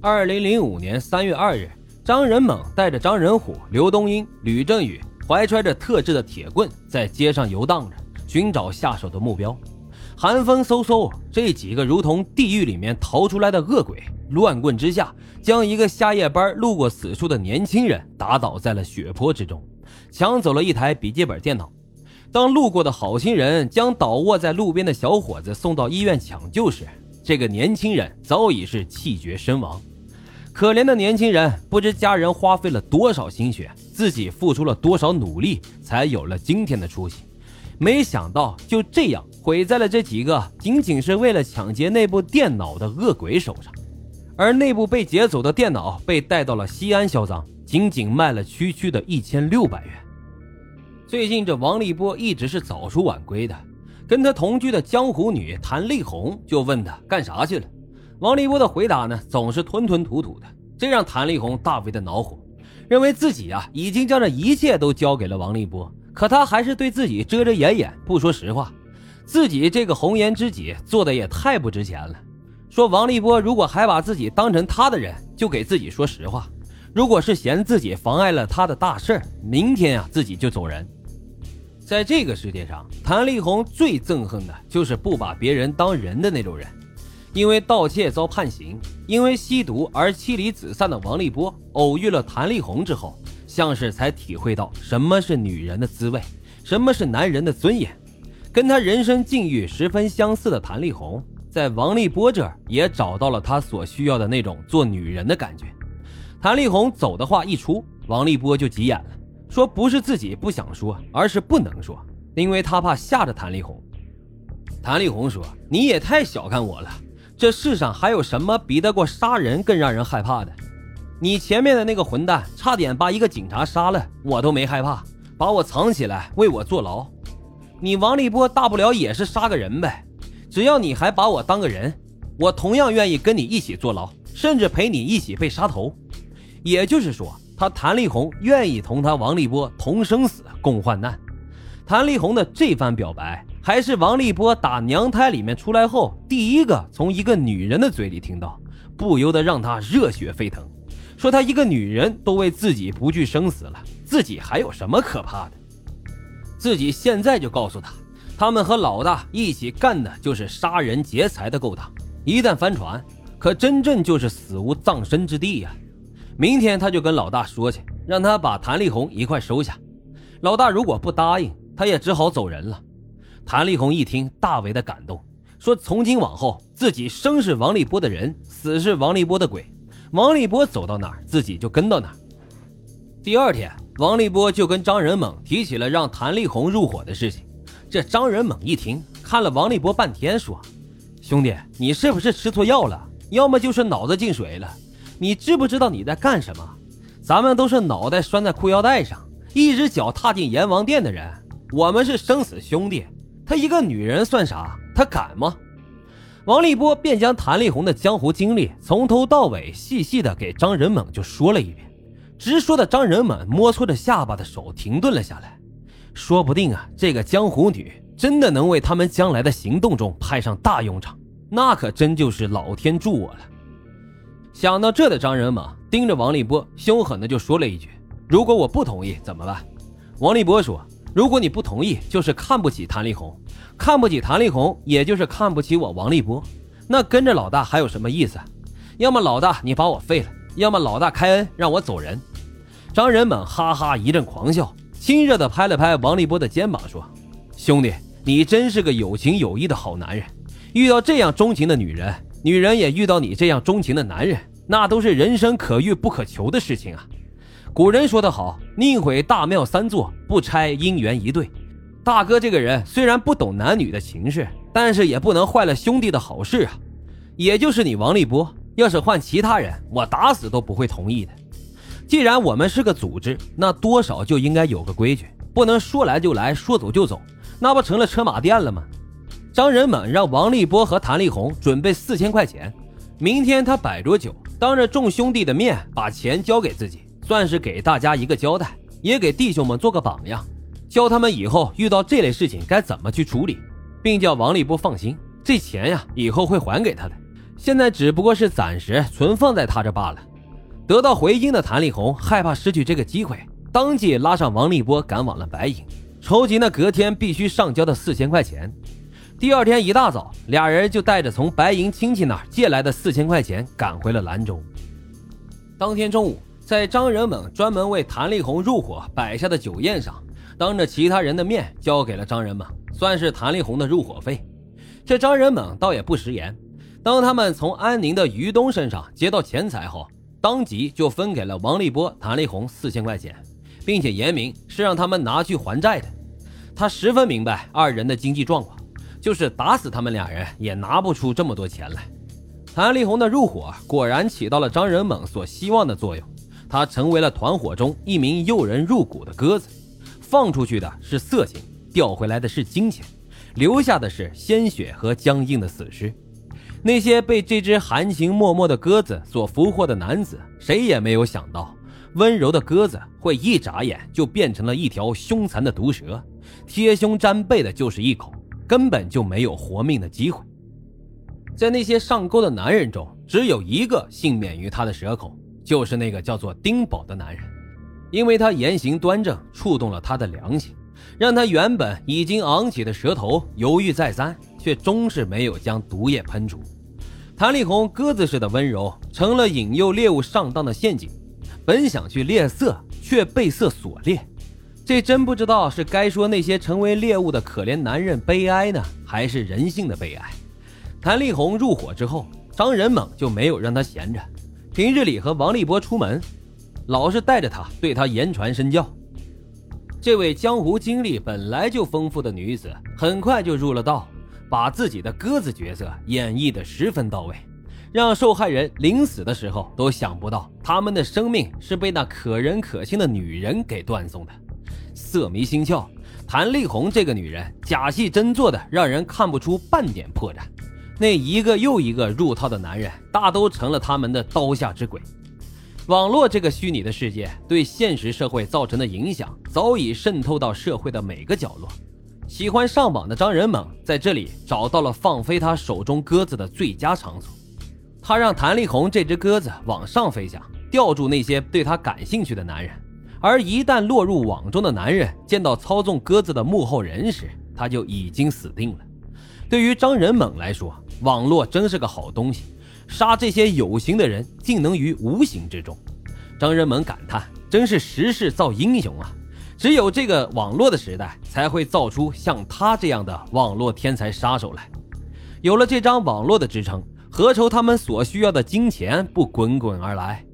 二零零五年三月二日，张仁猛带着张仁虎、刘东英、吕正宇，怀揣着特制的铁棍，在街上游荡着，寻找下手的目标。寒风嗖嗖，这几个如同地狱里面逃出来的恶鬼，乱棍之下，将一个下夜班路过此处的年轻人打倒在了血泊之中，抢走了一台笔记本电脑。当路过的好心人将倒卧在路边的小伙子送到医院抢救时，这个年轻人早已是气绝身亡。可怜的年轻人，不知家人花费了多少心血，自己付出了多少努力，才有了今天的出息。没想到就这样毁在了这几个仅仅是为了抢劫那部电脑的恶鬼手上。而那部被劫走的电脑被带到了西安销赃，仅仅卖了区区的一千六百元。最近这王立波一直是早出晚归的，跟他同居的江湖女谭丽红就问他干啥去了。王立波的回答呢，总是吞吞吐吐的，这让谭丽红大为的恼火，认为自己啊已经将这一切都交给了王立波，可他还是对自己遮遮掩掩，不说实话。自己这个红颜知己做的也太不值钱了。说王立波如果还把自己当成他的人，就给自己说实话；如果是嫌自己妨碍了他的大事明天啊自己就走人。在这个世界上，谭力红最憎恨的就是不把别人当人的那种人。因为盗窃遭判刑，因为吸毒而妻离子散的王立波，偶遇了谭力红之后，像是才体会到什么是女人的滋味，什么是男人的尊严。跟他人生境遇十分相似的谭力红，在王立波这儿也找到了他所需要的那种做女人的感觉。谭力红走的话一出，王立波就急眼了，说不是自己不想说，而是不能说，因为他怕吓着谭丽红。谭丽红说：“你也太小看我了。”这世上还有什么比得过杀人更让人害怕的？你前面的那个混蛋差点把一个警察杀了，我都没害怕，把我藏起来为我坐牢。你王立波大不了也是杀个人呗，只要你还把我当个人，我同样愿意跟你一起坐牢，甚至陪你一起被杀头。也就是说，他谭丽红愿意同他王立波同生死共患难。谭丽红的这番表白。还是王立波打娘胎里面出来后第一个从一个女人的嘴里听到，不由得让他热血沸腾，说他一个女人都为自己不惧生死了，自己还有什么可怕的？自己现在就告诉他，他们和老大一起干的就是杀人劫财的勾当，一旦翻船，可真正就是死无葬身之地呀！明天他就跟老大说去，让他把谭丽红一块收下。老大如果不答应，他也只好走人了。谭丽红一听，大为的感动，说：“从今往后，自己生是王立波的人，死是王立波的鬼。王立波走到哪儿，自己就跟到哪儿。”第二天，王立波就跟张仁猛提起了让谭丽红入伙的事情。这张仁猛一听，看了王立波半天，说：“兄弟，你是不是吃错药了？要么就是脑子进水了。你知不知道你在干什么？咱们都是脑袋拴在裤腰带上，一只脚踏进阎王殿的人，我们是生死兄弟。”她一个女人算啥？她敢吗？王立波便将谭丽红的江湖经历从头到尾细细的给张仁猛就说了一遍，直说的张仁猛摸搓着下巴的手停顿了下来。说不定啊，这个江湖女真的能为他们将来的行动中派上大用场，那可真就是老天助我了。想到这的张仁猛盯着王立波，凶狠的就说了一句：“如果我不同意怎么办？”王立波说。如果你不同意，就是看不起谭丽红，看不起谭丽红，也就是看不起我王立波。那跟着老大还有什么意思？要么老大你把我废了，要么老大开恩让我走人。张仁猛哈哈一阵狂笑，亲热的拍了拍王立波的肩膀，说：“兄弟，你真是个有情有义的好男人。遇到这样钟情的女人，女人也遇到你这样钟情的男人，那都是人生可遇不可求的事情啊。”古人说得好：“宁毁大庙三座，不拆姻缘一对。”大哥这个人虽然不懂男女的情事，但是也不能坏了兄弟的好事啊。也就是你王立波，要是换其他人，我打死都不会同意的。既然我们是个组织，那多少就应该有个规矩，不能说来就来，说走就走，那不成了车马店了吗？张仁猛让王立波和谭丽红准备四千块钱，明天他摆桌酒，当着众兄弟的面把钱交给自己。算是给大家一个交代，也给弟兄们做个榜样，教他们以后遇到这类事情该怎么去处理，并叫王立波放心，这钱呀以后会还给他的。现在只不过是暂时存放在他这罢了。得到回音的谭力宏害怕失去这个机会，当即拉上王立波赶往了白银，筹集那隔天必须上交的四千块钱。第二天一大早，俩人就带着从白银亲戚那儿借来的四千块钱赶回了兰州。当天中午，在张仁猛专门为谭力红入伙摆下的酒宴上，当着其他人的面交给了张仁猛，算是谭力红的入伙费。这张仁猛倒也不食言，当他们从安宁的于东身上接到钱财后。当即就分给了王立波、谭力红四千块钱，并且言明是让他们拿去还债的。他十分明白二人的经济状况，就是打死他们俩人也拿不出这么多钱来。谭力宏的入伙果然起到了张仁猛所希望的作用，他成为了团伙中一名诱人入股的鸽子。放出去的是色情，调回来的是金钱，留下的是鲜血和僵硬的死尸。那些被这只含情脉脉的鸽子所俘获的男子，谁也没有想到，温柔的鸽子会一眨眼就变成了一条凶残的毒蛇，贴胸沾背的就是一口，根本就没有活命的机会。在那些上钩的男人中，只有一个幸免于他的蛇口，就是那个叫做丁宝的男人，因为他言行端正，触动了他的良心，让他原本已经昂起的舌头犹豫再三。却终是没有将毒液喷出。谭力宏鸽子似的温柔，成了引诱猎物上当的陷阱。本想去猎色，却被色所猎。这真不知道是该说那些成为猎物的可怜男人悲哀呢，还是人性的悲哀？谭力宏入伙之后，张仁猛就没有让他闲着。平日里和王立波出门，老是带着他，对他言传身教。这位江湖经历本来就丰富的女子，很快就入了道。把自己的鸽子角色演绎得十分到位，让受害人临死的时候都想不到他们的生命是被那可人可亲的女人给断送的。色迷心窍，谭丽红这个女人假戏真做的让人看不出半点破绽。那一个又一个入套的男人，大都成了他们的刀下之鬼。网络这个虚拟的世界对现实社会造成的影响，早已渗透到社会的每个角落。喜欢上网的张仁猛在这里找到了放飞他手中鸽子的最佳场所。他让谭丽红这只鸽子往上飞翔，吊住那些对他感兴趣的男人。而一旦落入网中的男人见到操纵鸽子的幕后人时，他就已经死定了。对于张仁猛来说，网络真是个好东西，杀这些有形的人竟能于无形之中。张仁猛感叹：“真是时势造英雄啊！”只有这个网络的时代，才会造出像他这样的网络天才杀手来。有了这张网络的支撑，何愁他们所需要的金钱不滚滚而来？